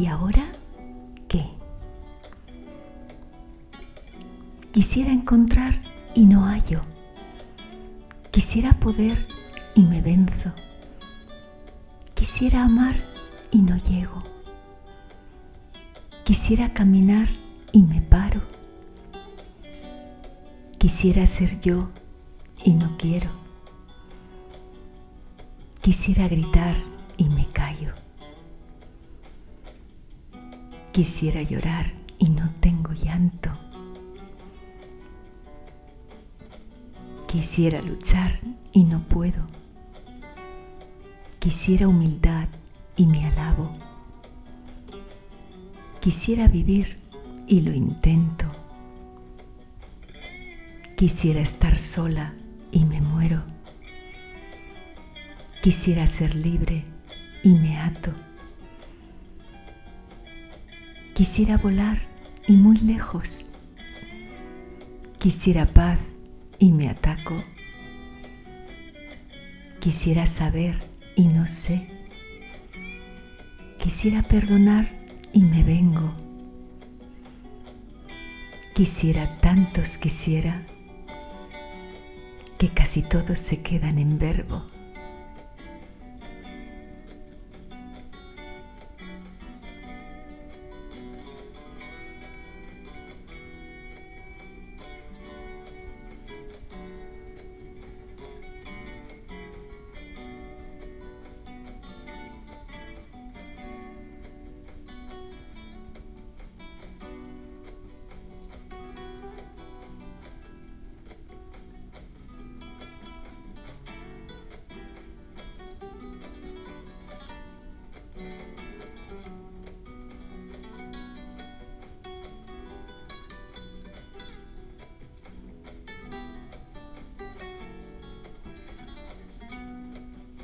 ¿Y ahora qué? Quisiera encontrar y no hallo. Quisiera poder y me venzo. Quisiera amar y no llego. Quisiera caminar y me paro. Quisiera ser yo y no quiero. Quisiera gritar y me callo. Quisiera llorar y no tengo llanto. Quisiera luchar y no puedo. Quisiera humildad y me alabo. Quisiera vivir y lo intento. Quisiera estar sola y me muero. Quisiera ser libre y me ato. Quisiera volar y muy lejos. Quisiera paz y me ataco. Quisiera saber y no sé. Quisiera perdonar y me vengo. Quisiera tantos quisiera que casi todos se quedan en verbo.